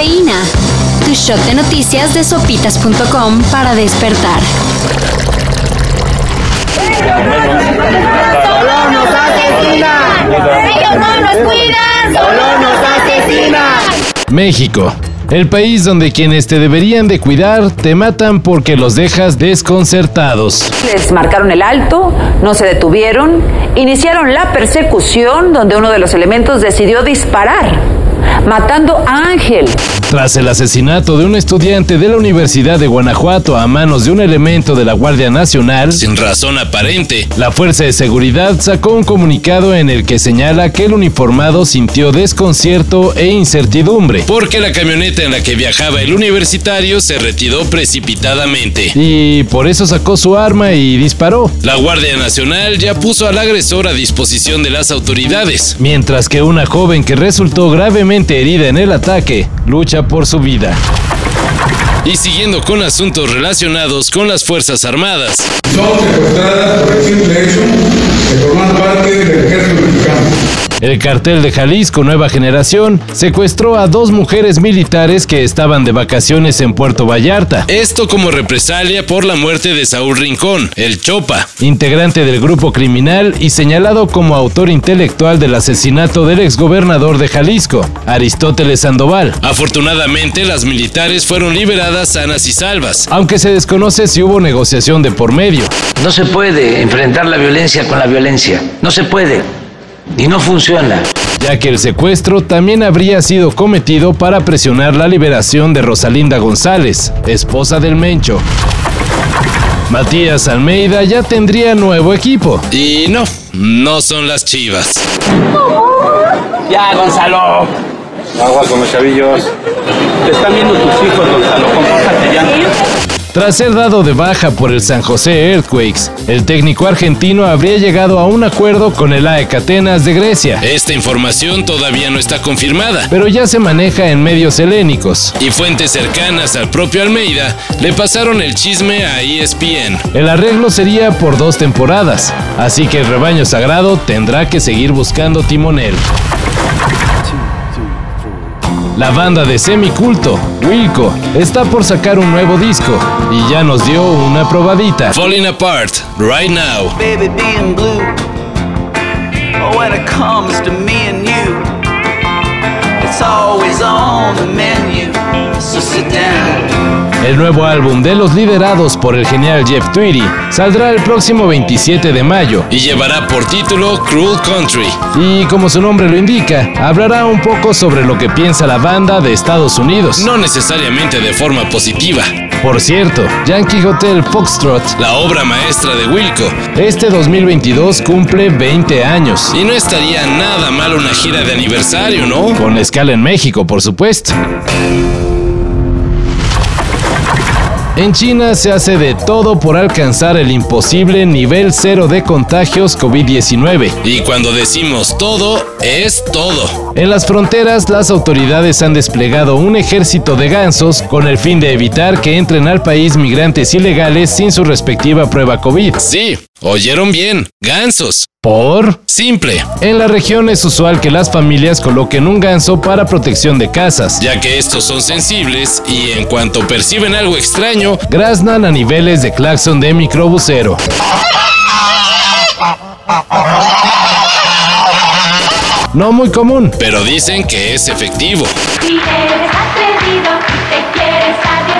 Cafeína. Tu shot de noticias de sopitas.com para despertar. Solo nos asesina. Ellos no nos cuidan. Solo nos asesina. México. El país donde quienes te deberían de cuidar te matan porque los dejas desconcertados. Les marcaron el alto, no se detuvieron, iniciaron la persecución donde uno de los elementos decidió disparar, matando a Ángel. Tras el asesinato de un estudiante de la Universidad de Guanajuato a manos de un elemento de la Guardia Nacional, sin razón aparente, la Fuerza de Seguridad sacó un comunicado en el que señala que el uniformado sintió desconcierto e incertidumbre, porque la camioneta en la que viajaba el universitario se retiró precipitadamente. Y por eso sacó su arma y disparó. La Guardia Nacional ya puso al agresor a disposición de las autoridades, mientras que una joven que resultó gravemente herida en el ataque lucha por su vida. Y siguiendo con asuntos relacionados con las Fuerzas Armadas. Son secuestradas por el simple hecho de formar parte del ejército mexicano. El cartel de Jalisco Nueva Generación secuestró a dos mujeres militares que estaban de vacaciones en Puerto Vallarta. Esto como represalia por la muerte de Saúl Rincón, el Chopa, integrante del grupo criminal y señalado como autor intelectual del asesinato del exgobernador de Jalisco, Aristóteles Sandoval. Afortunadamente, las militares fueron liberadas sanas y salvas, aunque se desconoce si hubo negociación de por medio. No se puede enfrentar la violencia con la violencia. No se puede. Y no funciona. ya que el secuestro también habría sido cometido para presionar la liberación de Rosalinda González, esposa del Mencho. Matías Almeida ya tendría nuevo equipo. Y no, no son las chivas. Ya, Gonzalo. Agua con los chavillos. Te están viendo tus hijos, Gonzalo. Compórtate ya. Tras ser dado de baja por el San José Earthquakes, el técnico argentino habría llegado a un acuerdo con el AEK Atenas de Grecia. Esta información todavía no está confirmada, pero ya se maneja en medios helénicos. Y fuentes cercanas al propio Almeida le pasaron el chisme a ESPN. El arreglo sería por dos temporadas, así que el rebaño sagrado tendrá que seguir buscando timonel. La banda de semiculto, Wilco, está por sacar un nuevo disco y ya nos dio una probadita. Falling Apart, Right Now. baby being blue. El nuevo álbum de los liderados por el genial Jeff Tweedy saldrá el próximo 27 de mayo y llevará por título Cruel Country. Y como su nombre lo indica, hablará un poco sobre lo que piensa la banda de Estados Unidos, no necesariamente de forma positiva. Por cierto, Yankee Hotel Foxtrot, la obra maestra de Wilco, este 2022 cumple 20 años. Y no estaría nada mal una gira de aniversario, ¿no? Con escala en México, por supuesto. En China se hace de todo por alcanzar el imposible nivel cero de contagios COVID-19. Y cuando decimos todo, es todo. En las fronteras, las autoridades han desplegado un ejército de gansos con el fin de evitar que entren al país migrantes ilegales sin su respectiva prueba COVID. Sí, oyeron bien, gansos. Por simple. En la región es usual que las familias coloquen un ganso para protección de casas, ya que estos son sensibles y en cuanto perciben algo extraño, graznan a niveles de claxon de microbusero. No muy común, pero dicen que es efectivo. Si eres atrevido, te quieres arriesgar.